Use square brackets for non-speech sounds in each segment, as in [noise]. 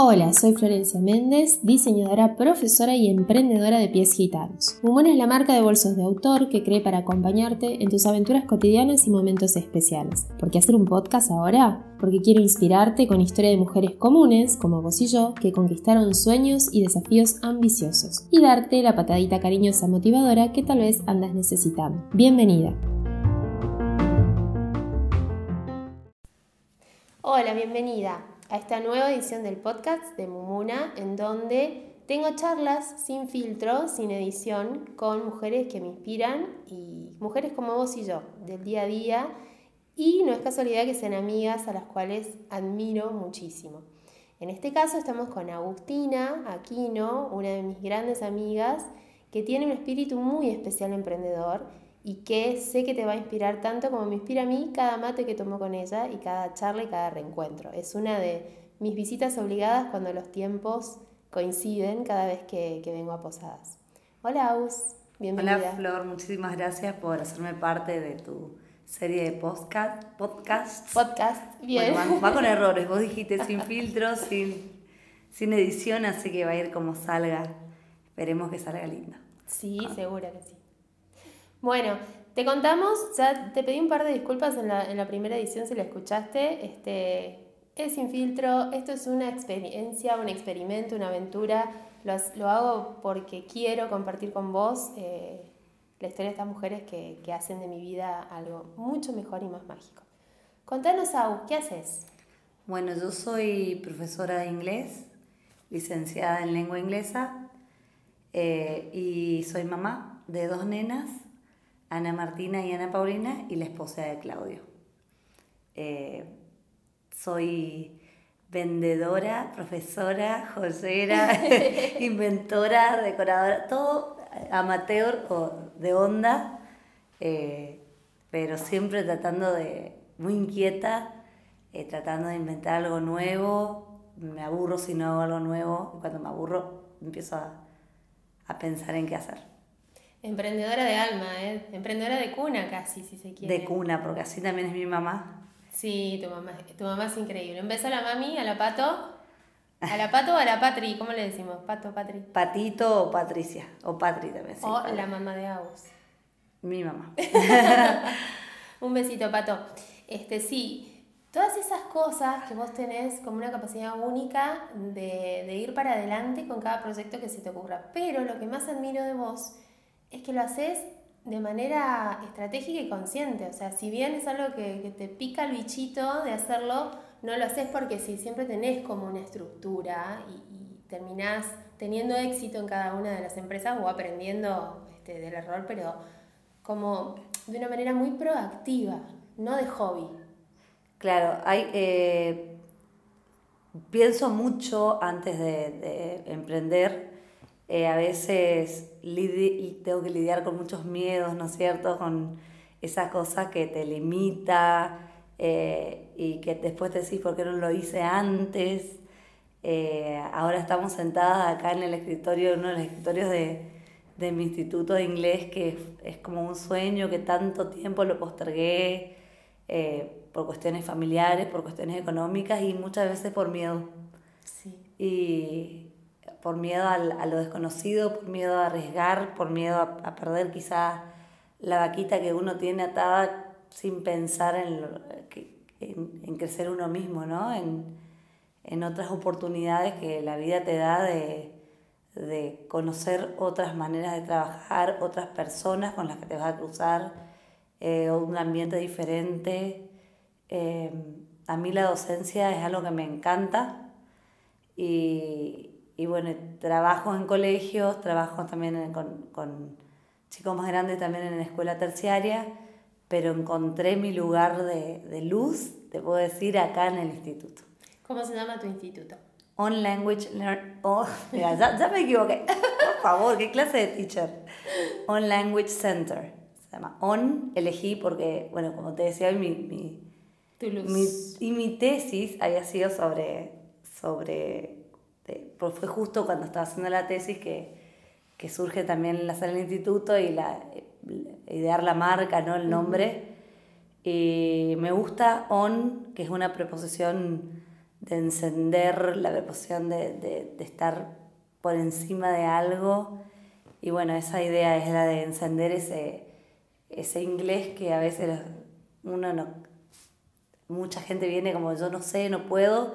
Hola, soy Florencia Méndez, diseñadora, profesora y emprendedora de pies gitanos. Mumona es la marca de bolsos de autor que cree para acompañarte en tus aventuras cotidianas y momentos especiales. ¿Por qué hacer un podcast ahora? Porque quiero inspirarte con historia de mujeres comunes, como vos y yo, que conquistaron sueños y desafíos ambiciosos, y darte la patadita cariñosa motivadora que tal vez andas necesitando. Bienvenida. Hola, bienvenida a esta nueva edición del podcast de Mumuna, en donde tengo charlas sin filtro, sin edición, con mujeres que me inspiran y mujeres como vos y yo, del día a día. Y no es casualidad que sean amigas a las cuales admiro muchísimo. En este caso estamos con Agustina Aquino, una de mis grandes amigas, que tiene un espíritu muy especial emprendedor y que sé que te va a inspirar tanto como me inspira a mí cada mate que tomo con ella y cada charla y cada reencuentro. Es una de mis visitas obligadas cuando los tiempos coinciden cada vez que, vengo a Posadas. Hola Aus, bienvenida. Hola Flor, muchísimas gracias por hacerme parte de tu serie de podcast. Podcast. Podcast, bien. va, con errores, vos dijiste sin filtros, sin, sin edición, así que va a ir como salga. Esperemos que salga lindo. Sí, segura que sí. Bueno, te contamos, ya te pedí un par de disculpas en la, en la primera edición si la escuchaste. Este, es sin filtro, esto es una experiencia, un experimento, una aventura. Lo, lo hago porque quiero compartir con vos eh, la historia de estas mujeres que, que, hacen de mi vida algo mucho mejor y más mágico. Contanos, Au, ¿qué haces? Bueno, yo soy profesora de inglés, licenciada en lengua inglesa, eh, y soy mamá de dos nenas Ana Martina y Ana Paulina y la esposa de Claudio. Eh, soy vendedora, profesora, joyera, [laughs] inventora, decoradora, todo amateur de onda, eh, pero siempre tratando de, muy inquieta, eh, tratando de inventar algo nuevo, me aburro si no hago algo nuevo, y cuando me aburro empiezo a pensar en qué hacer. Emprendedora de alma, ¿eh? Emprendedora de cuna casi, si se quiere. De cuna, porque así también es mi mamá. Sí, tu mamá, tu mamá es increíble. Un beso a la mami, a la pato. ¿A la pato o a la patri? ¿Cómo le decimos? Pato, patri. Patito o Patricia. O patri también. Sí, o la mamá de Agus. Mi mamá. [laughs] Un besito, pato. Este, sí, todas esas cosas que vos tenés como una capacidad única de, de ir para adelante con cada proyecto que se te ocurra. Pero lo que más admiro de vos es que lo haces de manera estratégica y consciente. O sea, si bien es algo que, te pica el bichito de hacerlo, no lo haces porque si siempre tenés como una estructura y, terminás teniendo éxito en cada una de las empresas o aprendiendo este, del error, pero como de una manera muy proactiva, no de hobby. Claro, hay, eh, pienso mucho antes de emprender eh, a veces tengo que lidiar con muchos miedos, ¿no es cierto? Con esa cosa que te limita eh, y que después te decís por qué no lo hice antes. Eh, ahora estamos sentadas acá en el escritorio, uno de los escritorios de, de mi instituto de inglés, que es, como un sueño que tanto tiempo lo postergué por cuestiones familiares, por cuestiones económicas y muchas veces por miedo. Sí. Y, por miedo a, lo desconocido, por miedo a arriesgar, por miedo a, perder quizá la vaquita que uno tiene atada sin pensar en, en, crecer uno mismo, ¿no? En, otras oportunidades que la vida te da de, conocer otras maneras de trabajar, otras personas con las que te vas a cruzar, eh, un ambiente diferente. Eh, a mí la docencia es algo que me encanta y, y bueno, trabajo en colegios, trabajo también con, con, chicos más grandes también en la escuela terciaria, pero encontré mi lugar de, de luz, te puedo decir, acá en el instituto. ¿Cómo se llama tu instituto? On Language Learn... Oh, [laughs] mira, ya, ya, me equivoqué. [laughs] Por favor, ¿qué clase de teacher? On Language Center. Se llama On, elegí porque, bueno, como te decía, mi, mi, tu luz. mi, y mi tesis había sido sobre, sobre este, pues fue justo cuando estaba haciendo la tesis que, que surge también la sala del instituto y la, idear la marca, ¿no? el nombre. Y me gusta on, que es una preposición de encender, la preposición de, de, de estar por encima de algo. Y bueno, esa idea es la de encender ese, ese inglés que a veces uno no... Mucha gente viene como yo no sé, no puedo,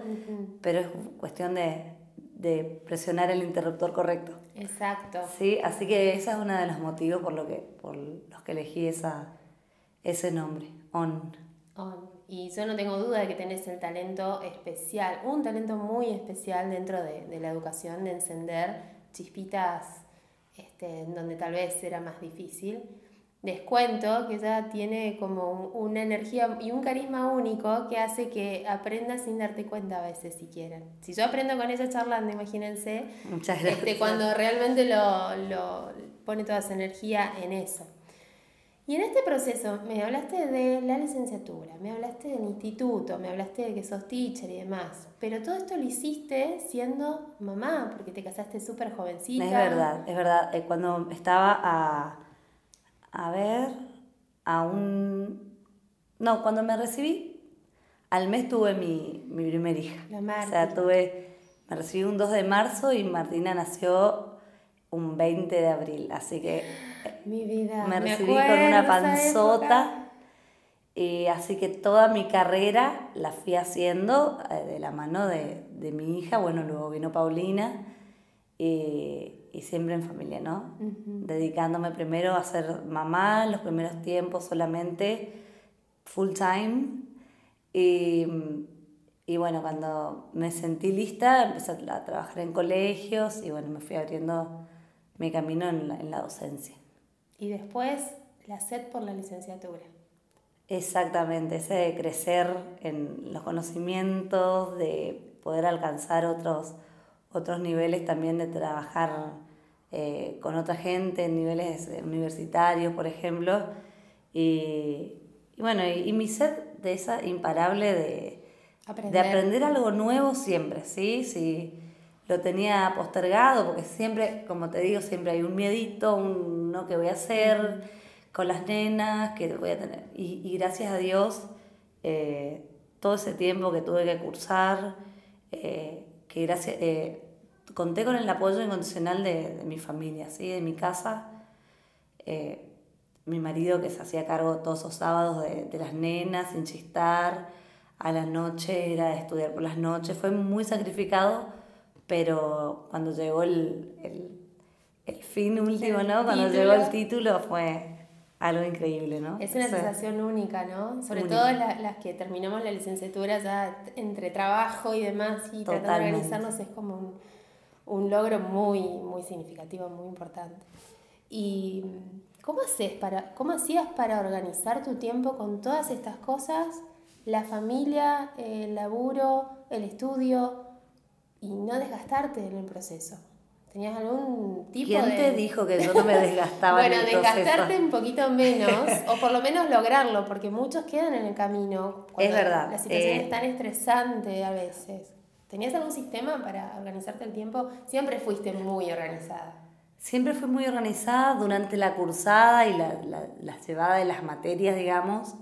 pero es cuestión de, de presionar el interruptor correcto. Exacto. Sí, así que ese es uno de los motivos por, lo que, por los que elegí esa, ese nombre, On. On. Y yo no tengo duda de que tenés el talento especial, un talento muy especial dentro de, de la educación, de encender chispitas este, donde tal vez era más difícil. Descuento que ella tiene como una energía y un carisma único que hace que aprendas sin darte cuenta a veces si quieren. Si yo aprendo con ella charlando, imagínense, Muchas este, gracias. cuando realmente lo, lo pone toda su energía en eso. Y en este proceso me hablaste de la licenciatura, me hablaste del instituto, me hablaste de que sos teacher y demás, pero todo esto lo hiciste siendo mamá, porque te casaste súper jovencita. Es verdad, es verdad. Eh, Cuando estaba a, a ver, a un... No, cuando me recibí, al mes tuve mi, mi primer hija. La O sea, tuve, me recibí un 2 de marzo y Martina nació un 20 de abril, así que [gasps] Mi vida. me recibí con una acuerdo panzota. Y así que toda mi carrera la fui haciendo eh, de la mano de, de mi hija. Bueno, luego vino Paulina y, y siempre en familia, ¿no? Dedicándome primero a ser mamá, los primeros tiempos solamente, full time. Y, y bueno, cuando me sentí lista, empecé a trabajar en colegios y bueno, me fui abriendo mi camino en la, en la docencia. Y después la sed por la licenciatura. Exactamente, ese de crecer en los conocimientos, de poder alcanzar otros, otros niveles también de trabajar eh, con otra gente en niveles eh, universitarios, por ejemplo. Y, y bueno, y, y mi sed de esa imparable de, Aprender. de aprender algo nuevo siempre, ¿sí? Sí, lo tenía postergado porque siempre, como te digo, siempre hay un miedito, un no que voy a hacer con las nenas, que voy a tener. Y, y gracias a Dios, eh, todo ese tiempo que tuve que cursar, eh, que gracias, eh, conté con el apoyo incondicional de, de mi familia, ¿sí? de mi casa. Eh, mi marido que se hacía cargo todos los sábados de, de las nenas, sin chistar, a la noche era de estudiar por las noches, fue muy sacrificado, pero cuando llegó el, el, el fin último, El ¿no? Cuando título. llegó el título fue algo increíble, ¿no? Es una O sea, sensación única, ¿no? Sobre Única. todo la- las que terminamos la licenciatura ya entre trabajo y demás y tratando de Totalmente. organizarnos es como un, un logro muy, muy significativo, muy importante. ¿Y cómo, haces para, cómo hacías para organizar tu tiempo con todas estas cosas? La familia, el laburo, el estudio y no desgastarte en el proceso. ¿Tenías algún tipo ¿Quién de...? te dijo que yo no me [laughs] desgastaba Bueno, en el desgastarte un poquito menos, [laughs] o por lo menos lograrlo, porque muchos quedan en el camino. cuando Es verdad, La situación eh, es tan estresante a veces. ¿Tenías algún sistema para organizarte el tiempo? Siempre fuiste muy organizada. Siempre fui muy organizada durante la cursada y la, la, la llevada de las materias, digamos.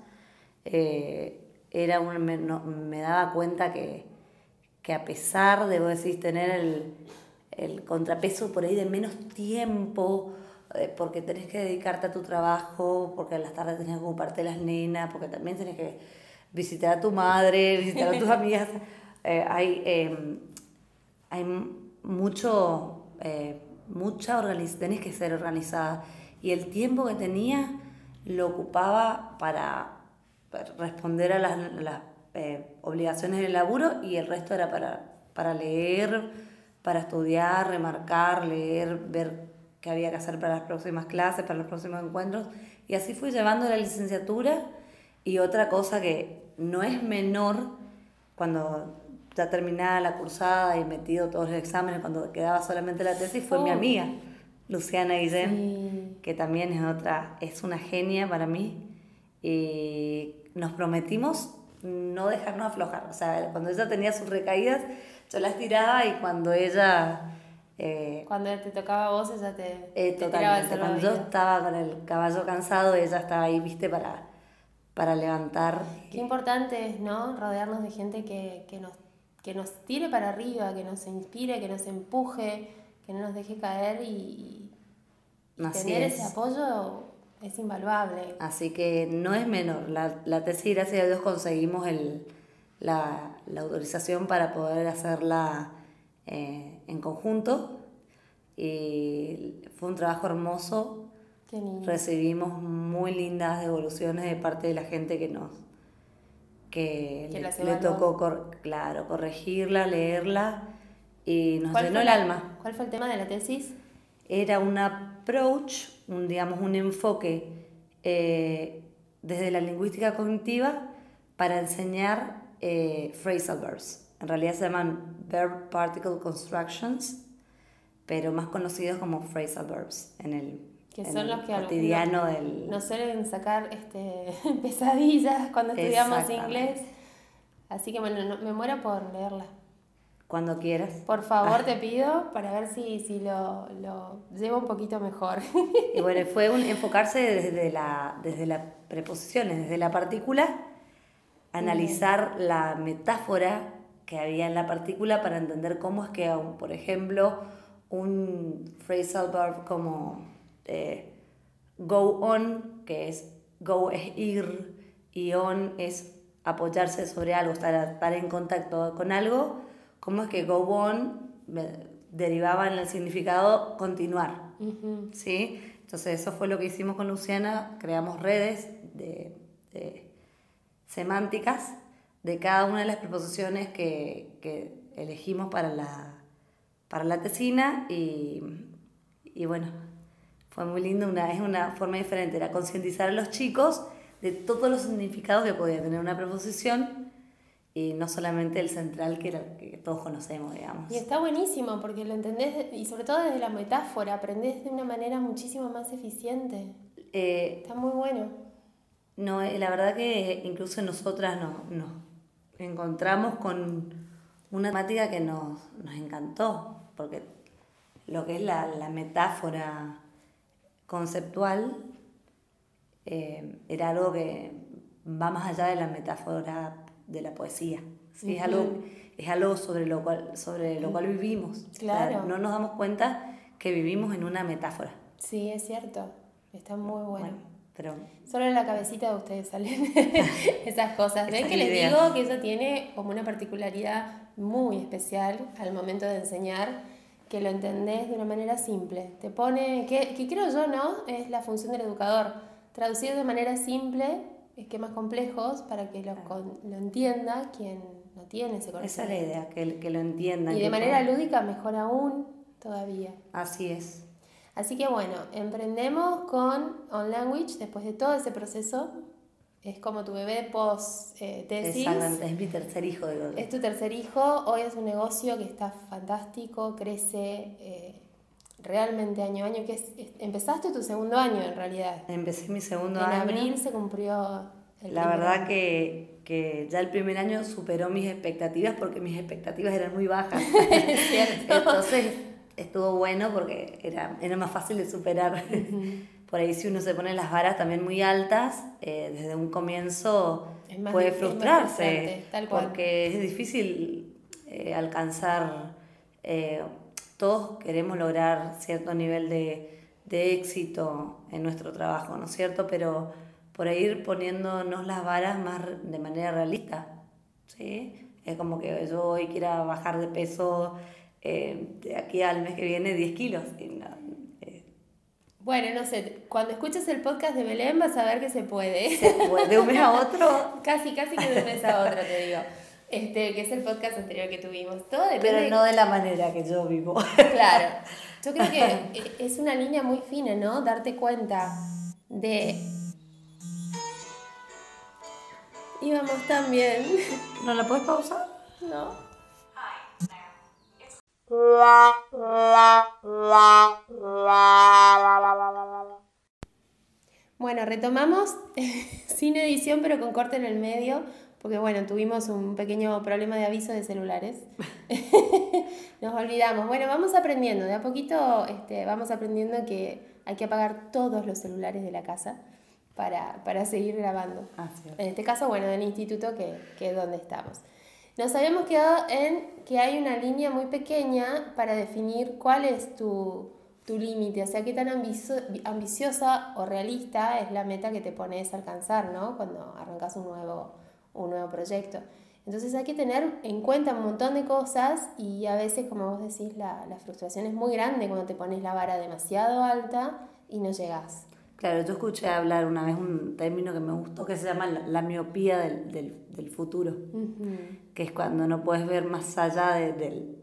eh, era un, me, no- me daba cuenta que, que a pesar de, vos decís, tener el, el contrapeso por ahí de menos tiempo, eh, porque tenés que dedicarte a tu trabajo, porque a las tardes tenés que ocuparte de las nenas, porque también tenés que visitar a tu madre, visitar a tus [laughs] amigas. Eh, hay, eh, hay mucho, eh, mucha organización, tenés que ser organizada. Y el tiempo que tenía lo ocupaba para, para responder a las, las, eh, obligaciones del laburo y el resto era para, para leer, para estudiar, remarcar, leer, ver qué había que hacer para las próximas clases, para los próximos encuentros. Y así fui llevando la licenciatura. Y otra cosa que no es menor, cuando ya terminada la cursada y metido todos los exámenes, cuando quedaba solamente la tesis, fue mi Oh. amiga, Luciana Guillén, Sí. que también es otra, es una genia para mí. Y nos prometimos no dejarnos aflojar. O sea, cuando ella tenía sus recaídas, yo las tiraba y cuando ella... eh, Cuando te tocaba a vos, ella te, eh, te totalmente. Cuando yo estaba con el caballo cansado, ella estaba ahí, viste, para, para levantar. Qué importante es, ¿no? Rodearnos de gente que, que, nos, que nos tire para arriba, que nos inspire, que nos empuje, que no nos deje caer y, y Así tener es. ese apoyo es invaluable. Así que no es menor. La, la tesis, gracias a Dios, conseguimos el, la, la autorización para poder hacerla eh, en conjunto. Y fue un trabajo hermoso. Recibimos muy lindas devoluciones de parte de la gente que nos que, Que le, le tocó cor- claro, corregirla, leerla y nos ¿Cuál llenó el alma. ¿Cuál fue el tema de la tesis? Era un approach, un, digamos, un enfoque eh, desde la lingüística cognitiva para enseñar eh, phrasal verbs. En realidad se llaman verb particle constructions, pero más conocidos como phrasal verbs en el, Que son los que cotidiano del... Nos suelen sacar este, [laughs] pesadillas cuando estudiamos inglés. Así que bueno, no- me muero por leerla. Cuando quieras. Por favor, te pido para ver si, si lo, lo llevo un poquito mejor. Y bueno, fue un [laughs] enfocarse desde, la, desde las preposiciones, desde la partícula, analizar la metáfora que había en la partícula para entender cómo es que, por ejemplo, un phrasal verb como eh, go on, que es go es ir, y on es apoyarse sobre algo, estar, estar en contacto con algo, cómo es que go on derivaba en el significado continuar. Ujú. ¿sí? Entonces eso fue lo que hicimos con Luciana, creamos redes de, de semánticas de cada una de las preposiciones que, que elegimos para la, para la tesina y, y bueno, fue muy lindo, una, es una forma diferente, era concientizar a los chicos de todos los significados que podía tener una preposición y no solamente el central que, era- que todos conocemos, digamos. Y está buenísimo porque lo entendés, y sobre todo desde la metáfora, aprendés de una manera muchísimo más eficiente. Eh, Está muy bueno. No, eh, la verdad que incluso nosotras nos nos encontramos con una temática que nos, nos encantó, porque lo que es la, la metáfora conceptual eh, era algo que va más allá de la metáfora de la poesía. ¿sí? es, algo, es algo sobre lo cual, sobre lo cual vivimos. O sea, Claro. no nos damos cuenta que vivimos en una metáfora. Sí, es cierto. Está muy bueno. Bueno, pero Solo en la cabecita de ustedes salen [laughs] esas cosas. ¿Ven que la les digo que eso tiene como una particularidad muy especial al momento de enseñar, que lo entendés de una manera simple? Te pone, que, que creo yo, ¿no? Es la función del educador. Traducir de manera simple esquemas complejos para que lo, con- lo entienda quien no tiene ese esa conocimiento. es la idea, que, que lo entiendan. Y de manera lúdica mejor aún todavía. Así es. Así que bueno, emprendemos con On Language después de todo ese proceso. Es como tu bebé post eh, tesis. Exactamente, es mi tercer hijo de Es tu tercer hijo. Hoy es un negocio que está fantástico, crece eh, realmente año a año. Que es, es- empezaste tu segundo año en realidad. Empecé mi segundo en año. abril se cumplió el La verdad año. que, que ya el primer año superó mis expectativas porque mis expectativas eran muy bajas. [laughs] Es cierto. Entonces estuvo bueno porque era, era más fácil de superar. Por ahí si uno se pone las varas también muy altas, eh, desde un comienzo puede frustrarse. frustrante, tal cual. Porque es difícil eh, alcanzar, eh, todos queremos lograr cierto nivel de, de éxito en nuestro trabajo, ¿no es cierto? Pero por ahí ir poniéndonos las varas más de manera realista, ¿sí? Es como que yo hoy quiera bajar de peso eh, de aquí al mes que viene 10 kilos. y no, Bueno, no sé, cuando escuches el podcast de Belén vas a ver que se puede. se puede, de un mes a otro, [laughs] Casi, casi que de un mes a otro, te digo. Este, que es el podcast anterior que tuvimos. Todo depende pero no de la manera que yo vivo. Claro. [laughs] Yo creo que es una línea muy fina, ¿no? Darte cuenta de... Íbamos tan bien. ¿No la puedes pausar? ¿No? Bueno, retomamos [laughs] sin edición, pero con corte en el medio, porque bueno, tuvimos un pequeño problema de aviso de celulares. [laughs] Nos olvidamos. Bueno, vamos aprendiendo, de a poquito este, vamos aprendiendo que hay que apagar todos los celulares de la casa para, para seguir grabando. En este caso, bueno, del instituto que, que es donde estamos. Nos habíamos quedado en que hay una línea muy pequeña para definir cuál es tu, tu límite, o sea, qué tan ambicio- ambiciosa o realista es la meta que te pones a alcanzar, ¿no? Cuando arrancas un nuevo, un nuevo proyecto. Entonces hay que tener en cuenta un montón de cosas y a veces, como vos decís, la, la frustración es muy grande cuando te pones la vara demasiado alta y no llegas. Claro, yo escuché hablar una vez un término que me gustó que se llama la, la miopía del, del, del futuro, que es cuando no puedes ver más allá de- del,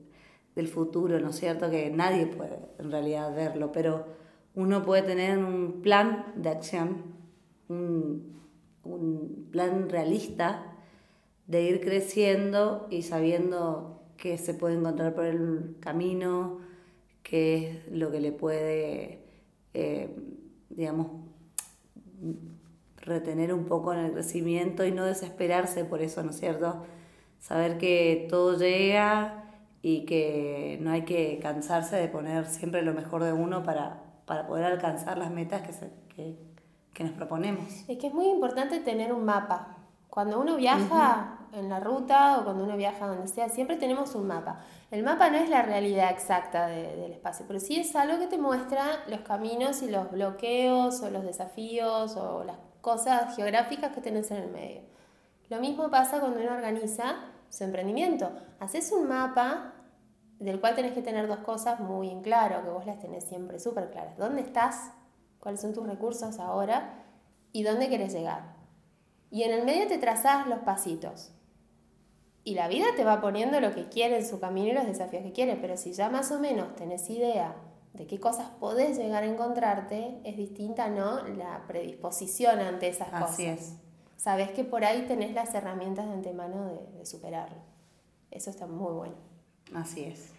del futuro, ¿no es cierto? Que nadie puede en realidad verlo, pero uno puede tener un plan de acción, un, un plan realista de ir creciendo y sabiendo que se puede encontrar por el camino, qué es lo que le puede, eh, digamos, retener un poco en el crecimiento y no desesperarse por eso, ¿no es cierto? Saber que todo llega y que no hay que cansarse de poner siempre lo mejor de uno para, para poder alcanzar las metas que, se- que, que nos proponemos. Es que es muy importante tener un mapa. Cuando uno viaja en la ruta o cuando uno viaja donde sea, siempre tenemos un mapa. El mapa no es la realidad exacta de- del espacio, pero sí es algo que te muestra los caminos y los bloqueos o los desafíos o las cosas geográficas que tenés en el medio. Lo mismo pasa cuando uno organiza su emprendimiento. Haces un mapa del cual tenés que tener dos cosas muy en claro, que vos las tenés siempre súper claras. ¿Dónde estás? ¿Cuáles son tus recursos ahora? ¿Y dónde querés llegar? Y en el medio te trazás los pasitos. Y la vida te va poniendo lo que quiere en su camino y los desafíos que quiere, pero si ya más o menos tenés idea de qué cosas podés llegar a encontrarte, es distinta, ¿no? La predisposición ante esas cosas. Así es. Sabés que por ahí tenés las herramientas de antemano de, de superarlo. Eso está muy bueno. Así es.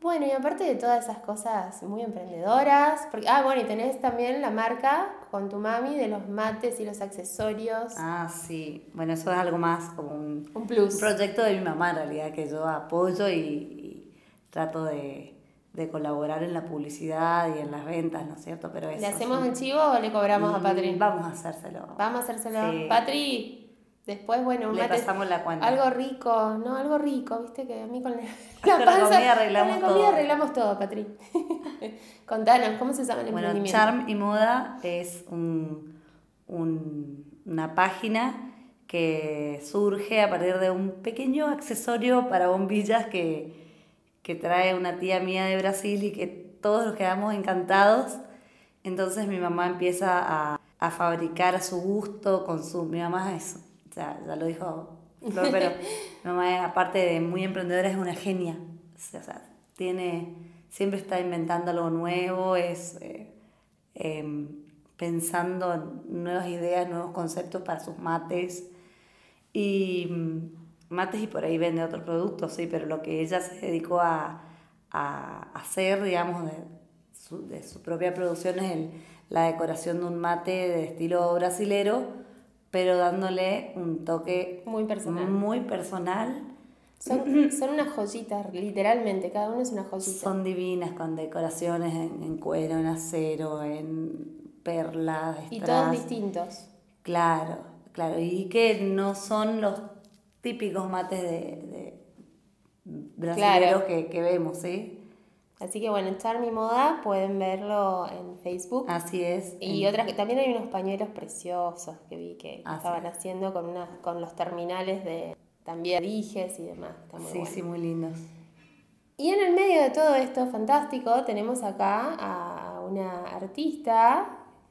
Bueno, y aparte de todas esas cosas muy emprendedoras, porque, ah, bueno, y tenés también la marca con tu mami de los mates y los accesorios. Ah, sí. Bueno, eso es algo más como un, Un plus. un proyecto de mi mamá en realidad que yo apoyo y, y trato de, de colaborar en la publicidad y en las ventas, ¿no es cierto? Pero eso, ¿Le hacemos chivo o le cobramos a Mm, Patri? Vamos a hacérselo. Vamos a hacérselo. Sí. Patri, después, bueno, un Le mate- pasamos la cuenta. Algo rico, no, algo rico, viste que a mí con la, [laughs] la comida arreglamos con la comida todo. arreglamos todo, Patri. [laughs] Contanos, ¿cómo se llama el Bueno, emprendimiento? Charm y Moda es un- un- una página que surge a partir de un pequeño accesorio para bombillas que, que trae una tía mía de Brasil y que todos nos quedamos encantados. Entonces mi mamá empieza a, a fabricar a su gusto con su... Mi mamá es, o sea, ya lo dijo Flor, pero [laughs] mi mamá aparte de muy emprendedora es una genia. O sea, tiene, siempre está inventando algo nuevo, es eh, em, pensando en nuevas ideas, nuevos conceptos para sus mates. Y mm, mates y por ahí vende otros productos, sí, pero lo que ella se dedicó a, a hacer, digamos, de su, de su propia producción es el- la decoración de un mate de estilo brasilero, pero dándole un toque Muy personal. muy personal. Son, [clears throat] son unas joyitas, literalmente, cada uno es una joyita. Son divinas con decoraciones en, en cuero, en acero, en perlas, y strass. todos distintos. Claro, claro. Y que no son los típicos mates de, de brasileños Claro. que, que vemos, ¿sí? Así que bueno, Charmy Moda pueden verlo en Facebook. Así es. Y En- otras que también hay unos pañuelos preciosos que vi que Ah, estaban haciendo con unas, con los terminales de también dijes y demás. Está muy Sí, bueno. sí, muy lindos. Y en el medio de todo esto fantástico tenemos acá a una artista,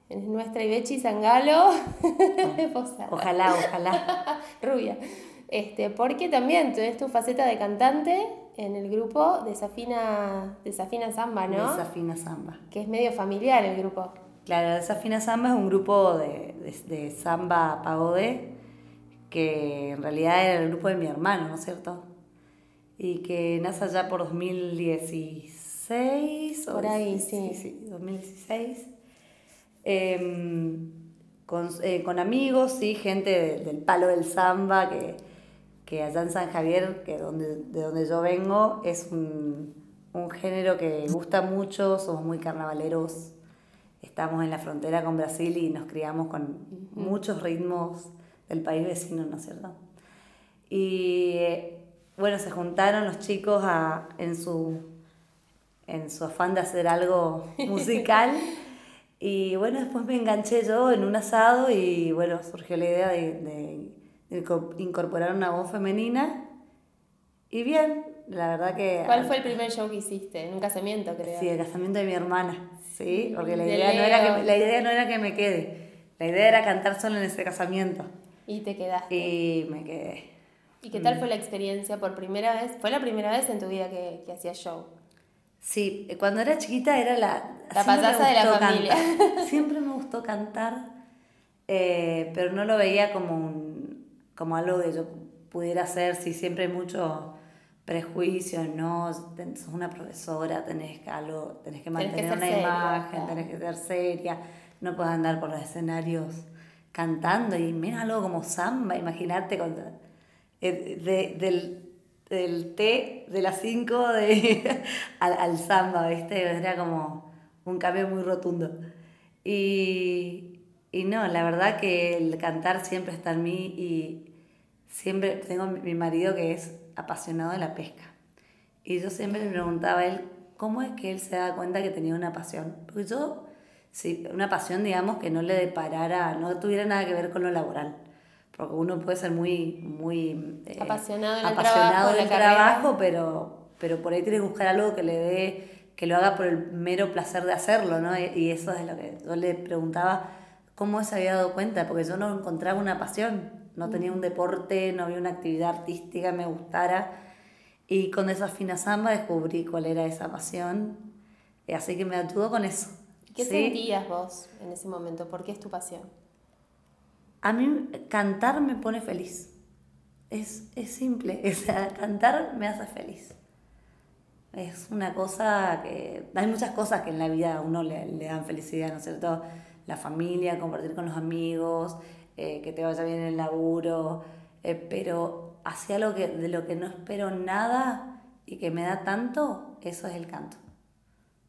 es nuestra Ibechi Zangalo, [laughs] posada, Ojalá, ojalá. [laughs] rubia. Este, porque también tienes tu faceta de cantante en el grupo Desafina, Desafina Samba, ¿no? Desafina Samba. Que es medio familiar el grupo. Claro, Desafina Samba es un grupo de, de, de samba pagode que en realidad era el grupo de mi hermano, ¿no es cierto? Y que nace allá por 2016. o Por ahí, 16, sí. 2016. Em, con, eh, con amigos, sí, gente de- del palo del samba, que, que allá en San Javier, que donde, de donde yo vengo, es un, un género que gusta mucho, somos muy carnavaleros. estamos en la frontera con Brasil y nos criamos con muchos ritmos del país vecino, ¿no es cierto? Y bueno, se juntaron los chicos a, en, su, en su afán de hacer algo [laughs] musical. y bueno, después me enganché yo en un asado y bueno, surgió la idea de, incorporar una voz femenina. Y bien, la verdad que... ¿Cuál fue el primer show que hiciste? En un casamiento, creo. Sí, el casamiento de mi hermana, sí, porque la idea, no era que, la idea no era que me quede, la idea era cantar solo en ese casamiento. Y te quedaste. Y me quedé. ¿Y qué tal fue la experiencia por primera vez? ¿Fue la primera vez en tu vida que, que hacías show? Sí, cuando era chiquita era la... La pasada de la familia. Siempre me gustó cantar, eh, pero no lo veía como, un, como algo que yo pudiera hacer, si siempre hay mucho prejuicio, no, sos una profesora, tenés que, algo, tenés que mantener una imagen, tenés que ser seria, no puedes andar por los escenarios cantando y mira algo como samba, imagínate con, eh, de, del, del té de las 5 de, [laughs] al, al, samba, ¿viste? Era como un cambio muy rotundo. Y, y no, la verdad que el cantar siempre está en mí y siempre tengo mi marido que es apasionado de la pesca. Y yo siempre le preguntaba a él, ¿cómo es que él se da cuenta que tenía una pasión? Porque yo sí, una pasión, digamos, que no le deparara, no tuviera nada que ver con lo laboral. Porque uno puede ser muy, muy eh, apasionado, en apasionado el del trabajo, pero, pero por ahí tiene que buscar algo que le dé, que lo haga por el mero placer de hacerlo, ¿no? Y, eso es lo que yo le preguntaba, ¿cómo se había dado cuenta? Porque yo no encontraba una pasión, no tenía un deporte, no había una actividad artística que me gustara. Y con esa fina samba descubrí cuál era esa pasión. Así que me ayudó con eso. ¿Qué sentías vos en ese momento? ¿Por qué es tu pasión? A mí cantar me pone feliz. Es, simple. [laughs] O sea, cantar me hace feliz. Es una cosa que... Hay muchas cosas que en la vida a uno le, dan felicidad, ¿no es cierto? La familia, compartir con los amigos, eh, que te vaya bien el laburo, eh, pero hacia algo que, de lo que no espero nada y que me da tanto, eso es el canto.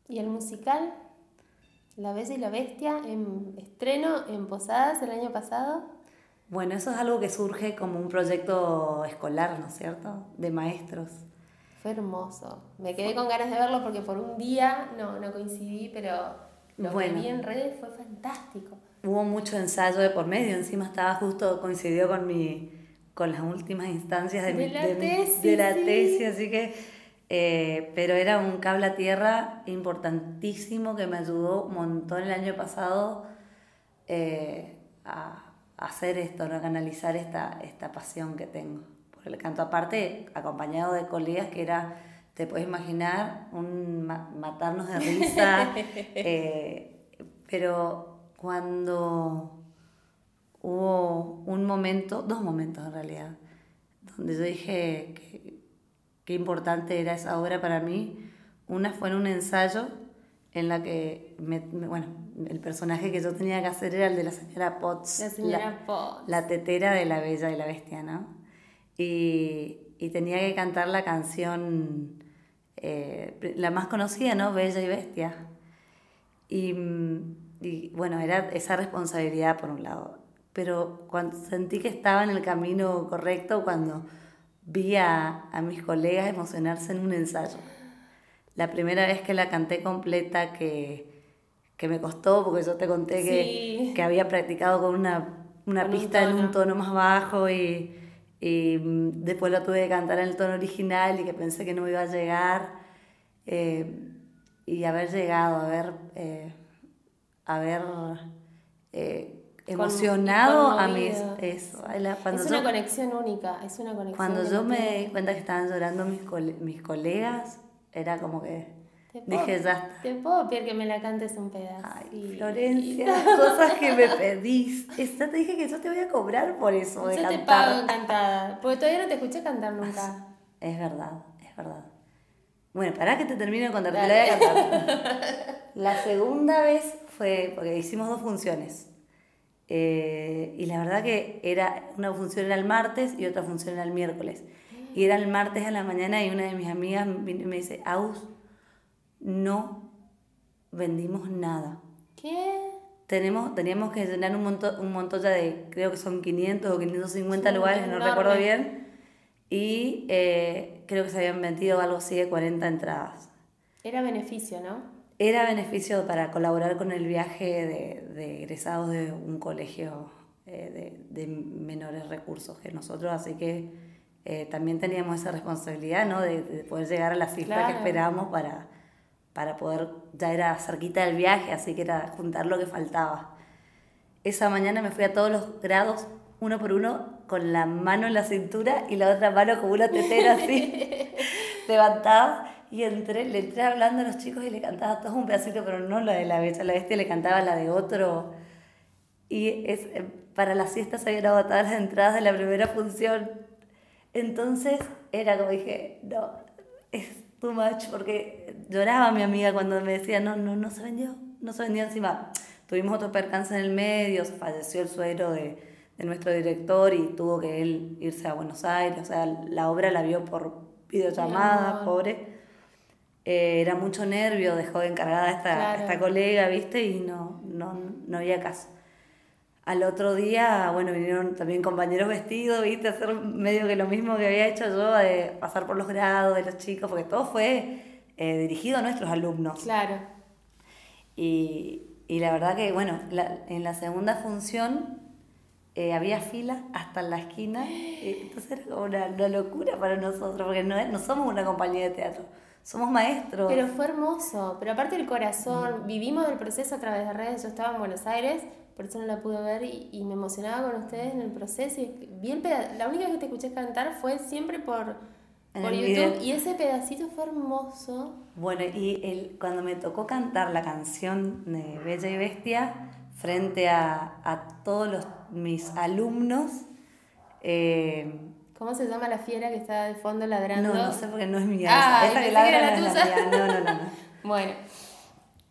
¿Y el musical? La Bella y la Bestia en estreno en Posadas el año pasado. Bueno, eso es algo que surge como un proyecto escolar, ¿no es cierto? De maestros. Fue hermoso. Me quedé con ganas de verlo porque por un día no, no coincidí, pero lo que vi en redes fue fantástico. Hubo mucho ensayo de por medio, encima estaba justo, coincidió con mi con las últimas instancias de, mi, la, tesis, de la tesis, así que eh, pero era un cable a tierra importantísimo que me ayudó un montón el año pasado eh, a, hacer esto, a canalizar esta, esta pasión que tengo por el canto. Aparte, acompañado de colegas que era, te puedes imaginar, un matarnos de risa, [laughs] eh, pero cuando hubo un momento, dos momentos en realidad, donde yo dije que qué importante era esa obra para mí. Una fue en un ensayo en la que, bueno, el personaje que yo tenía que hacer era el de la señora Potts. La señora Potts. La tetera de la Bella y la Bestia, ¿no? Y, y tenía que cantar la canción, eh, la más conocida, ¿no? Bella y Bestia. Y, y, bueno, era esa responsabilidad por un lado. Pero cuando sentí que estaba en el camino correcto, cuando vi a, mis colegas emocionarse en un ensayo. La primera vez que la canté completa, que, me costó, porque yo te conté que, había practicado con una, pista en un tono más bajo y, mm, después lo tuve que cantar en el tono original y que pensé que no me iba a llegar. Eh, y haber llegado, haber, eh, haber eh, emocionado a mis... Eso, cuando es una conexión única, es una conexión. Cuando yo me di cuenta que estaban llorando mis, mis colegas, era como que dije, ya está. Te puedo pedir que me la cantes un pedazo. Ay, Florencia, las cosas que me pedís. Esta te dije que yo te voy a cobrar por eso de yo cantar. te pago encantada, porque todavía no te escuché cantar nunca. Es verdad, es verdad. Bueno, para que te termine de contar, te la voy a cantar. [laughs] La segunda vez fue, porque hicimos dos funciones. Eh, y la verdad que era una función era el martes y otra función era el miércoles. Y era el martes a la mañana y una de mis amigas me dice, Aus, no vendimos nada. ¿Qué? Tenemos, teníamos que llenar un montón, un montón ya de, creo que son 500 o 550 Sí, lugares, no recuerdo bien. Y eh, creo que se habían vendido algo así de 40 entradas. Era beneficio, ¿no? Era beneficio para colaborar con el viaje de, de egresados de un colegio eh, de, de menores recursos que nosotros, así que eh, también teníamos esa responsabilidad, ¿no? De, de poder llegar a la cifra que Claro. esperábamos para, para poder, ya era cerquita del viaje, así que era juntar lo que faltaba. Esa mañana me fui a todos los grados, uno por uno, con la mano en la cintura y la otra mano como una tetera así, [laughs] levantada. Y entré, le entré hablando a los chicos y le cantaba a todos un pedacito, pero no la de la bella, la bestia le cantaba la de otro. Y es, eh, para la siesta se habían agotado las entradas de la primera función. Entonces era como dije, no, es too much, porque lloraba mi amiga cuando me decía, no, no, no se vendió, no se vendió encima. Tuvimos otro percance en el medio, falleció el suegro de, de nuestro director y tuvo que él irse a Buenos Aires, o sea, la obra la vio por videollamada, pobre. Eh, era mucho nervio, dejó de encargada a esta, Claro. esta colega, ¿viste? Y no, no, no había caso. Al otro día, bueno, vinieron también compañeros vestidos, ¿viste? Hacer medio que lo mismo que había hecho yo, de pasar por los grados de los chicos, porque todo fue eh, dirigido a nuestros alumnos. Claro. Y, y la verdad que, bueno, la- en la segunda función eh, había fila hasta en la esquina, y entonces era como una, una locura para nosotros, porque no, no somos una compañía de teatro, somos maestros. Pero fue hermoso. Pero aparte el corazón, vivimos el proceso a través de redes. Yo estaba en Buenos Aires, por eso no la pude ver y, y me emocionaba con ustedes en el proceso. Y vi el la única vez que te escuché cantar fue siempre por, por YouTube. video. Y ese pedacito fue hermoso. Bueno, y el, cuando me tocó cantar la canción de Bella y Bestia frente a, a todos los, mis alumnos, eh, ¿Cómo se llama la fiera que está de fondo ladrando? no, no sé porque no es mía. Ah, esa, que ladra la. No, no, no. no. [laughs] Bueno,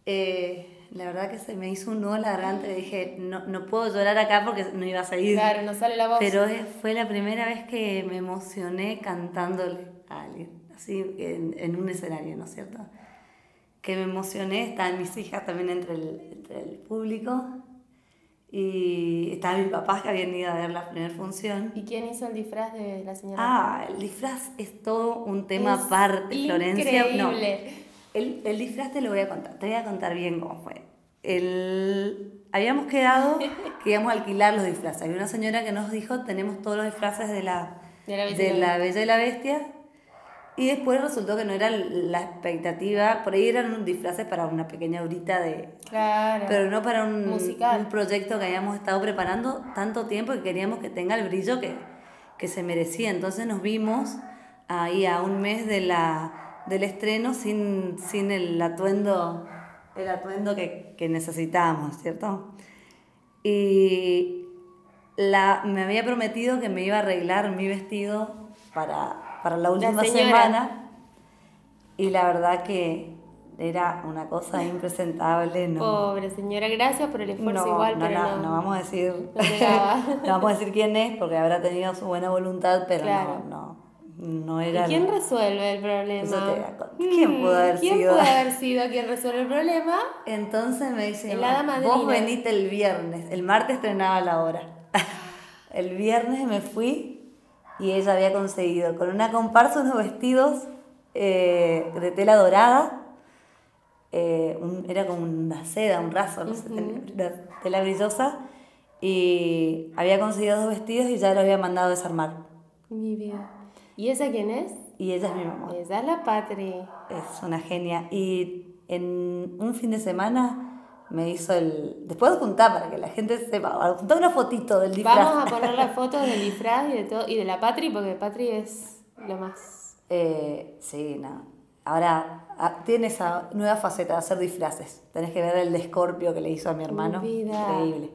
Eh, la verdad que se me hizo un nudo en la garganta y dije, no, no puedo llorar acá porque no iba a seguir. claro, no sale la voz. Pero fue la primera vez que me emocioné cantándole a alguien, así en, en un escenario, ¿no es cierto? Que me emocioné, estaban mis hijas también entre el, entre el público y estaban mis papás que habían ido a ver la primera función. ¿Y quién hizo el disfraz de la señora? Ah, el disfraz es todo un tema Es aparte, Florencia. No, increíble. El, el disfraz te lo voy a contar, te voy a contar bien cómo fue. El, habíamos quedado [laughs] que íbamos a alquilar los disfraces. Había una señora que nos dijo, tenemos todos los disfraces de la, De la Bella y de la la Bella y la Bestia. Y después resultó que no era la expectativa, por ahí eran un disfraces para una pequeña horita de... Claro. Pero no para un, Musical. un proyecto que habíamos estado preparando tanto tiempo y queríamos que tenga el brillo que, que se merecía. Entonces nos vimos ahí a un mes de la, del estreno sin, sin el atuendo, el atuendo que, que necesitábamos, ¿cierto? Y la, me había prometido que me iba a arreglar mi vestido para, para la última señora. semana y la verdad que era una cosa impresentable, ¿no? Pobre señora, gracias por el esfuerzo no, igual, no, pero no, no. no vamos a decir, no [laughs] vamos a decir quién es porque habrá tenido su buena voluntad, pero Claro. no, no, no ¿Y era. quién resuelve el problema? Eso te voy a contar. ¿Quién Mm, pudo haber ¿quién sido? pudo haber sido quien resuelve el problema? Entonces me dice, vos venite el viernes, el martes estrenaba la obra. [laughs] el viernes me fui y ella había conseguido con una comparsa unos vestidos eh, de tela dorada, eh, un- era como una seda, un raso, no sé, [laughs] una tela brillosa, y había conseguido dos vestidos y ya lo había mandado a desarmar. Mi vida. ¿Y esa quién es? Y ella es mi mamá. Esa es la Patri. Es una genia. Y en un fin de semana me hizo el. Después de juntar para que la gente sepa, juntar una fotito del disfraz. Vamos a poner las [laughs] fotos del disfraz y de todo y de la Patri porque Patri es lo más. Eh, sí, no. Ahora ah, tiene esa nueva faceta de hacer disfraces. Tenés que ver el de Escorpio que le hizo a mi hermano. vida. Increíble.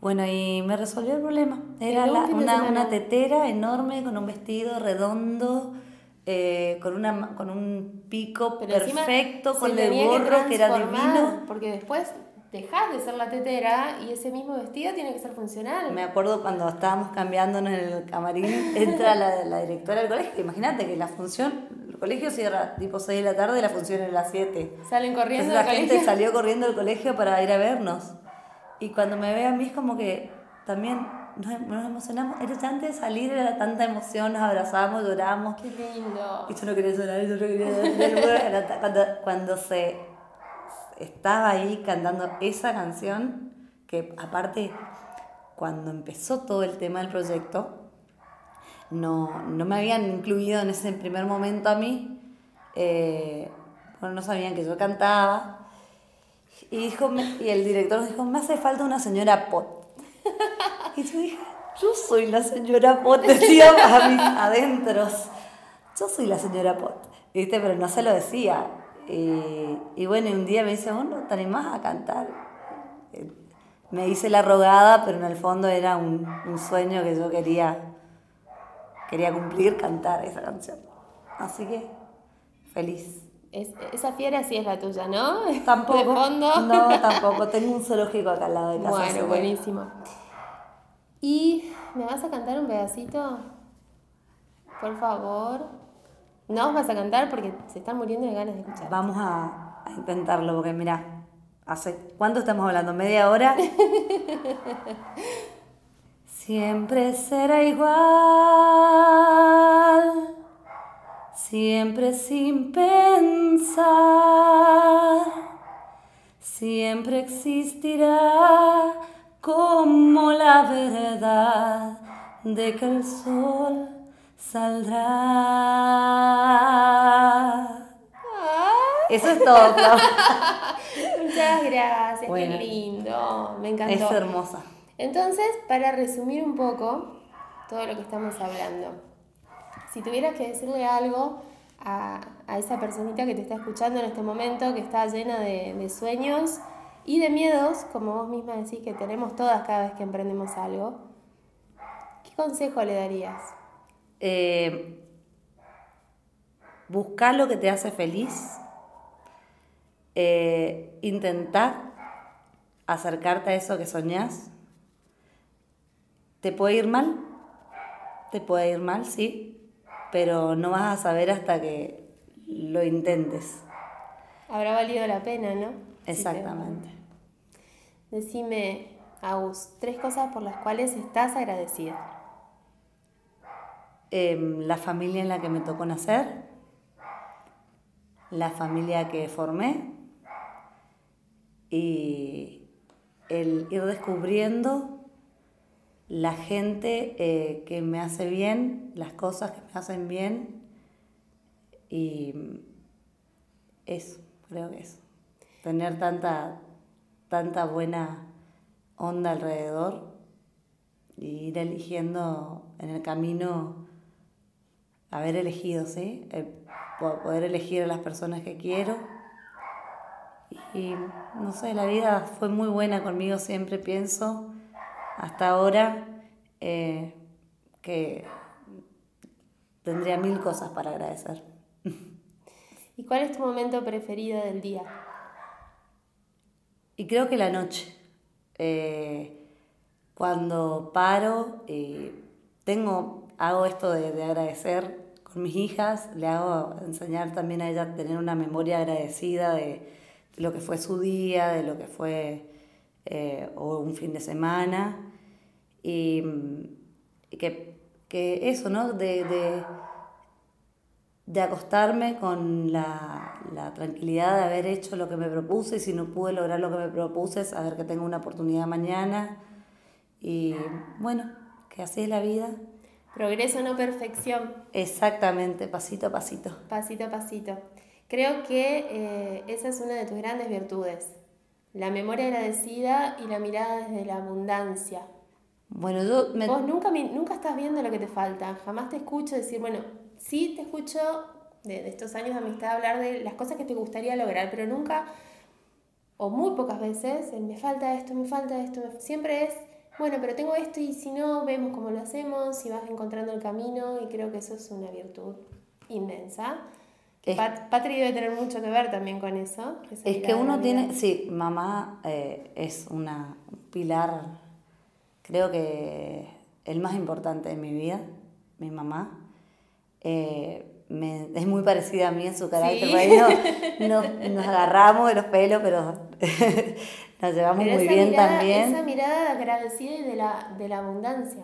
Bueno, y me resolvió el problema. Era la- una, tetera enorme con un vestido redondo, eh, con, una, con un pico Pero perfecto, con el gorro que, era transformar, divino. Porque después dejás de ser la tetera y ese mismo vestido tiene que ser funcional. Me acuerdo cuando estábamos cambiándonos en el camarín, [laughs] entra la, la directora del colegio. Imagínate que la función el colegio cierra tipo 6 de la tarde y la función es a las 7. Salen corriendo Entonces la del gente colegio. salió corriendo del colegio para ir a vernos. Y cuando me ve a mí es como que también nos, nos emocionamos. Era antes de salir, era tanta emoción, nos abrazamos, lloramos. Qué lindo. Y yo no quería llorar, yo no quería llorar. Cuando, cuando se estaba ahí cantando esa canción, que aparte, cuando empezó todo el tema del proyecto, no, no me habían incluido en ese primer momento a mí, eh, bueno, no sabían que yo cantaba. Y, dijo, y el director dijo, me hace falta una señora Pot. [laughs] Y yo dije, yo soy la señora Pot, decía a mis adentros. Yo soy la señora Pot. ¿Viste? Pero no se lo decía. Y, y bueno, un día me dice, vos no te animás a cantar. Me hice la rogada, pero en el fondo era un, un sueño que yo quería, quería cumplir, cantar esa canción. Así que, feliz. Es- esa fiera sí es la tuya, ¿no? [laughs] Tampoco. De fondo. No, tampoco. Tengo un zoológico acá al lado de casa. Bueno, buenísimo. ¿Y me vas a cantar un pedacito? Por favor. No os vas a cantar porque se están muriendo de ganas de escuchar. Vamos a, a intentarlo porque mira, hace ¿cuánto estamos hablando? ¿Media hora? [laughs] Siempre será igual, siempre sin pensar, siempre existirá como la verdad de que el sol saldrá. Eso es todo. [laughs] Muchas gracias, Bueno. qué lindo. Me encantó. Es hermosa. Entonces, para resumir un poco todo lo que estamos hablando, si tuvieras que decirle algo a, esa personita que te está escuchando en este momento, que está llena de, de sueños y de miedos, como vos misma decís que tenemos todas cada vez que emprendemos algo, ¿qué consejo le darías? Eh, buscar lo que te hace feliz. Eh, intentar acercarte a eso que soñás. ¿Te puede ir mal? Te puede ir mal, sí, pero no vas a saber hasta que lo intentes. Habrá valido la pena, ¿no? Si te- Exactamente. Decime, Agus, tres cosas por las cuales estás agradecida. Em, la familia en la que me tocó nacer, la familia que formé y el ir descubriendo la gente eh, que me hace bien, las cosas que me hacen bien y eso, creo que eso. Tener tanta, tanta buena onda alrededor y ir eligiendo en el camino, haber elegido, ¿sí? Eh, po- poder elegir a las personas que quiero. Y no sé, la vida fue muy buena conmigo, siempre pienso, hasta ahora, eh, que tendría mil cosas para agradecer. ¿Y cuál es tu momento preferido del día? Y creo que la noche, eh, cuando paro, eh, tengo, hago esto de, de agradecer con mis hijas, le hago enseñar también a ellas a tener una memoria agradecida de, de lo que fue su día, de lo que fue eh, o un fin de semana, y, que, que eso, ¿no? De, de, de acostarme con la, la tranquilidad de haber hecho lo que me propuse y si no pude lograr lo que me propuse, saber que tengo una oportunidad mañana y bueno, que así es la vida. Progreso, no perfección, Exactamente, pasito a pasito. pasito a pasito. Creo que eh, esa es una de tus grandes virtudes. La memoria agradecida y la mirada desde la abundancia. Bueno, yo me... Vos nunca, nunca estás viendo lo que te falta. Jamás te escucho decir, bueno, sí te escucho de, de estos años de amistad hablar de las cosas que te gustaría lograr, pero nunca, o muy pocas veces, el me falta esto, me falta esto. me- Siempre es, bueno, pero tengo esto y si no, vemos cómo lo hacemos y vas encontrando el camino y creo que eso es una virtud inmensa. Es- Pat- Patri debe tener mucho que ver también con eso. Es que uno tiene, sí, mamá eh, es una, un pilar, creo que el más importante de mi vida, mi mamá. eh, es muy parecida a mí en su carácter. nos agarramos de los pelos, pero [laughs] nos llevamos muy bien también. Esa mirada agradecida y de la, de la abundancia.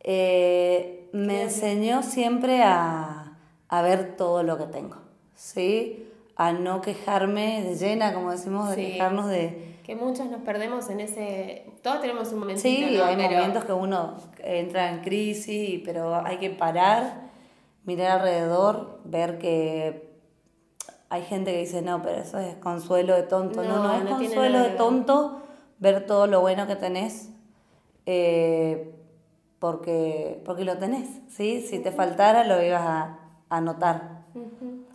Eh, me enseñó siempre a, a, ver todo lo que tengo, ¿sí? A no quejarme de llena, como decimos, de quejarnos de... Que muchos nos perdemos en ese... Todos tenemos un momentito, Sí, hay momentos que uno entra en crisis, pero hay que parar, mirar alrededor, ver que hay gente que dice, no, pero eso es consuelo de tonto. No, no, es consuelo de tonto ver todo lo bueno que tenés. Eh, porque, porque lo tenés, ¿sí? Si te faltara lo ibas a, a notar.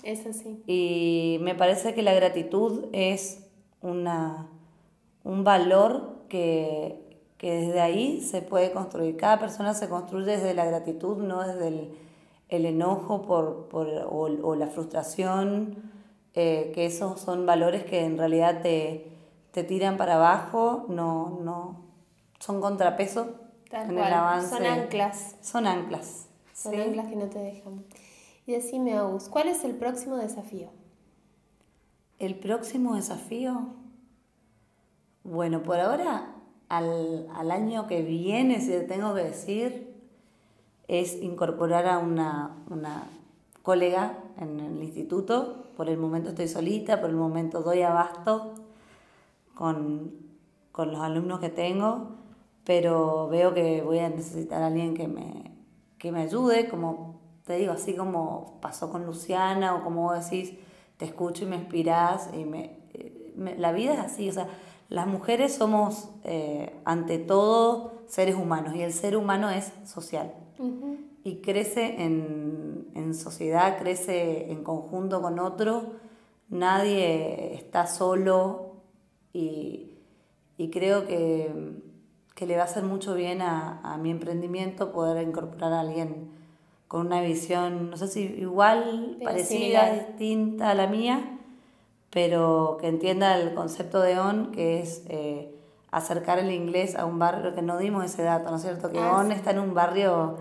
Eso sí. Y me parece que la gratitud es una, un valor que, desde ahí se puede construir. Cada persona se construye desde la gratitud, no desde el, enojo por, por, o, la frustración, eh, que esos son valores que en realidad te, te tiran para abajo, no, no, son contrapeso en el avance. Son anclas. Son anclas. Son anclas que no te dejan. Y decime, Agus, ¿cuál es el próximo desafío? El próximo desafío, bueno, por ahora, al, año que viene, si te tengo que decir, es incorporar a una, una colega en el instituto. Por el momento estoy solita, por el momento doy abasto con, con los alumnos que tengo pero veo que voy a necesitar a alguien que me, que me ayude, como te digo, así como pasó con Luciana o como vos decís, te escucho y me inspirás y me, la vida es así, o sea, las mujeres somos eh, ante todo seres humanos y el ser humano es social. Y crece en, en sociedad, crece en conjunto con otro, nadie está solo y, y creo que que le va a hacer mucho bien a, mi emprendimiento poder incorporar a alguien con una visión, no sé si igual, parecida, distinta a la mía, pero que entienda el concepto de ON, que es eh, acercar el inglés a un barrio, que no dimos ese dato, ¿no es cierto? Que ah, ON está en un barrio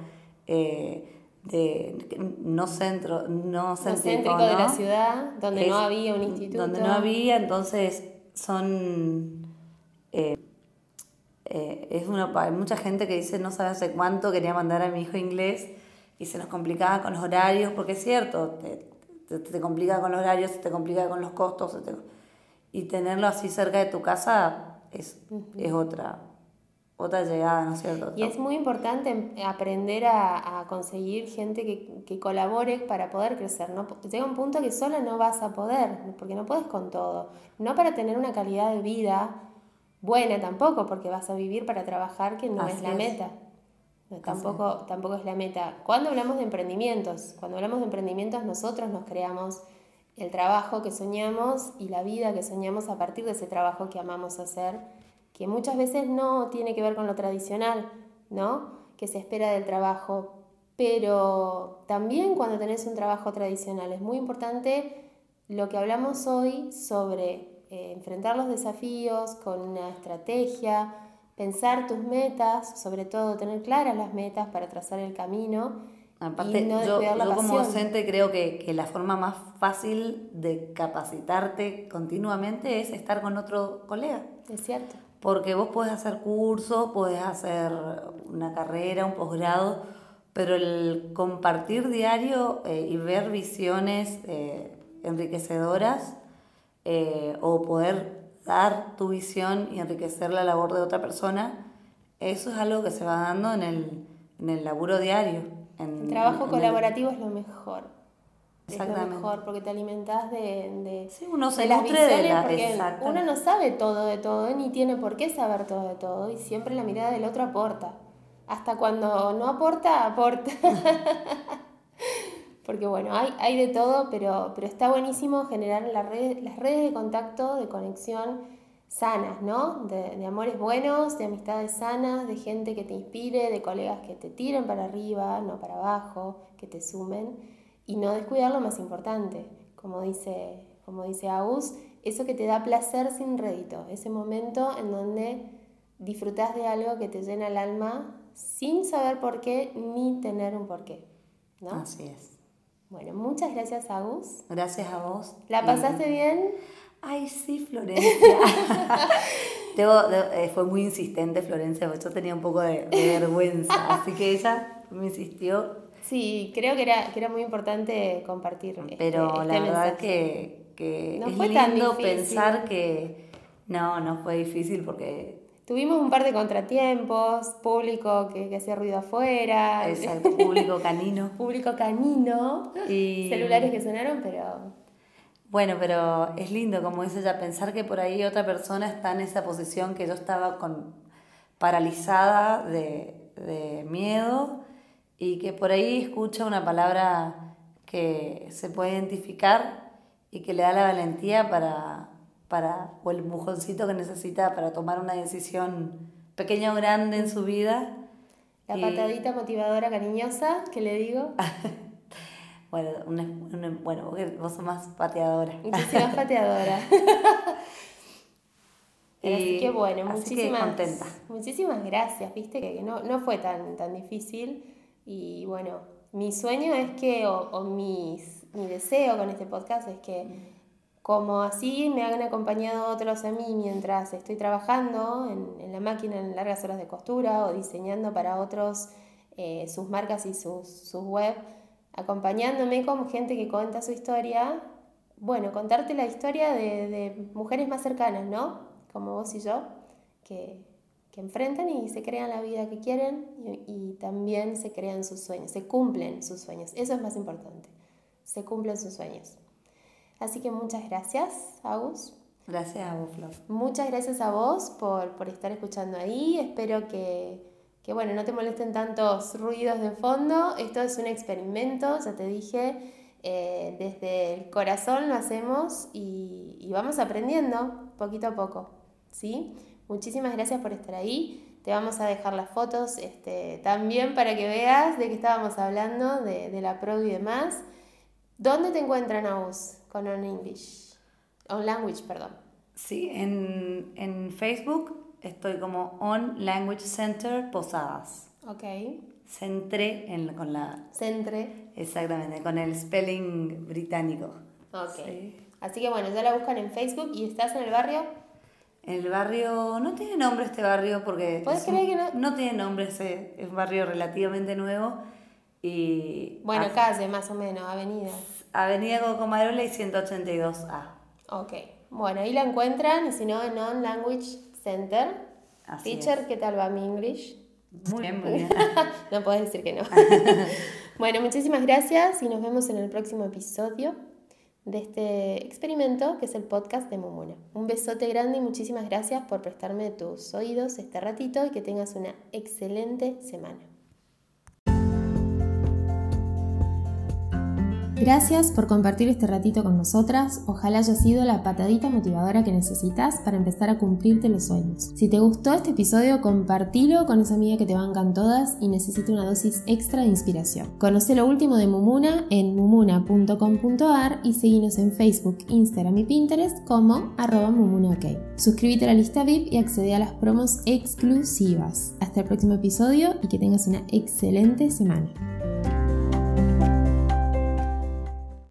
eh, de no centro, no céntrico, de la ciudad, donde no había un instituto. Donde no había, entonces son... Eh, eh, es una, hay mucha gente que dice no sabe hace cuánto quería mandar a mi hijo inglés y se nos complicaba con los horarios, porque es cierto, te, te, complica con los horarios, se te complica con los costos, y tenerlo así cerca de tu casa es, es otra, otra llegada, ¿no es cierto? Y es muy importante aprender a, a conseguir gente que, que, colabore para poder crecer. ¿no? Llega un punto que sola no vas a poder, porque no puedes con todo. No para tener una calidad de vida buena tampoco, porque vas a vivir para trabajar, que no es la meta. Tampoco, tampoco es la meta. Cuando hablamos de emprendimientos, cuando hablamos de emprendimientos, nosotros nos creamos el trabajo que soñamos y la vida que soñamos a partir de ese trabajo que amamos hacer, que muchas veces no tiene que ver con lo tradicional, ¿no? Que se espera del trabajo. Pero también cuando tenés un trabajo tradicional es muy importante lo que hablamos hoy sobre eh, enfrentar los desafíos con una estrategia, pensar tus metas, sobre todo tener claras las metas para trazar el camino. Aparte, yo, yo como docente creo que, que, la forma más fácil de capacitarte continuamente es estar con otro colega. Es cierto. Porque vos podés hacer cursos, podés hacer una carrera, un posgrado, pero el compartir diario eh, y ver visiones eh, enriquecedoras eh, o poder dar tu visión y enriquecer la labor de otra persona, eso es algo que se va dando en el, en el laburo diario. el trabajo colaborativo es lo mejor. Exactamente. Es lo mejor porque te alimentas de, de, sí, uno se nutre de la, uno no sabe todo de todo ni tiene por qué saber todo de todo y siempre la mirada del otro aporta. Hasta cuando no aporta, aporta. [laughs] porque bueno, hay, hay de todo, pero, pero está buenísimo generar las redes de contacto, de conexión sanas, ¿no? De, amores buenos, de amistades sanas, de gente que te inspire, de colegas que te tiren para arriba, no para abajo, que te sumen, y no descuidar lo más importante, como dice, como dice Agus, eso que te da placer sin rédito, ese momento en donde disfrutas de algo que te llena el alma sin saber por qué ni tener un porqué. ¿no? Así es. Bueno, muchas gracias, Agus. Gracias a vos. ¿La pasaste bien? Ay, sí, Florencia. [laughs] Eh, fue muy insistente Florencia, porque yo tenía un poco de, vergüenza, así que ella me insistió. Sí, creo que era, que era muy importante compartir. Este, Pero la este verdad que, que es lindo pensar que no, no fue difícil porque Tuvimos un par de contratiempos, público que, que hacía ruido afuera. Exacto, público canino. [laughs] público canino. Y... Celulares que sonaron, pero bueno, pero es lindo, como dice ella, pensar que por ahí otra persona está en esa posición que yo estaba con, paralizada de, de miedo y que por ahí escucha una palabra que se puede identificar y que le da la valentía para, para, o el mujoncito que necesita para tomar una decisión pequeña o grande en su vida. La patadita motivadora cariñosa que le digo. [laughs] Bueno, una, bueno, vos sos más pateadora. Yo soy más pateadora. [laughs] [laughs] así que bueno, muchísimas, muchísimas gracias, viste que no, no fue tan, tan difícil. Y bueno, mi sueño es que, o, o mis, mi deseo con este podcast es que como así me han acompañado otros a mí mientras estoy trabajando en, la máquina en largas horas de costura o diseñando para otros eh, sus marcas y sus, sus web, acompañándome con gente que cuenta su historia, bueno, contarte la historia de, mujeres más cercanas, ¿no? Como vos y yo, que, que enfrentan y se crean la vida que quieren y, también se crean sus sueños, se cumplen sus sueños. Eso es más importante, se cumplen sus sueños. Así que muchas gracias, Agus. Gracias a vos, Flor. Muchas gracias a vos por, por estar escuchando ahí. Espero que que bueno, no te molesten tantos ruidos de fondo. Esto es un experimento, ya te dije, eh, desde el corazón lo hacemos y, vamos aprendiendo poquito a poco. ¿sí? Muchísimas gracias por estar ahí. Te vamos a dejar las fotos este, también para que veas de qué estábamos hablando, de, la pro y demás. ¿Dónde te encuentran a vos con On English? On Language, perdón. Sí, en, en Facebook estoy como On Language Center Posadas. Ok. Centré en, con la... Centre. Exactamente, con el spelling británico. Ok. Así que bueno, ya la buscan en Facebook y estás en el barrio. El barrio, no tiene nombre este barrio porque... ¿Puedes creer que no? No tiene nombre, es, es un barrio relativamente nuevo y... Bueno, calle más o menos, avenida. Avenida Cocomarola y 182A. Ok, bueno, ahí la encuentran y si no en On Language Center. Teacher, ¿qué tal va mi English? Muy bien, muy bien. [laughs] no puedes decir que no. [laughs] bueno, muchísimas gracias y nos vemos en el próximo episodio de este experimento que es el podcast de Momona. Un besote grande y muchísimas gracias por prestarme tus oídos este ratito y que tengas una excelente semana. Gracias por compartir este ratito con nosotras. Ojalá haya sido la patadita motivadora que necesitas para empezar a cumplirte los sueños. Si te gustó este episodio, compartilo con esa amiga que te bancan todas y necesita una dosis extra de inspiración. Conoce lo último de Mumuna en mumuna.com.ar y seguinos en Facebook, Instagram y Pinterest como arroba mumunaok. Suscríbete a la lista VIP y accede a las promos exclusivas. Hasta el próximo episodio y que tengas una excelente semana.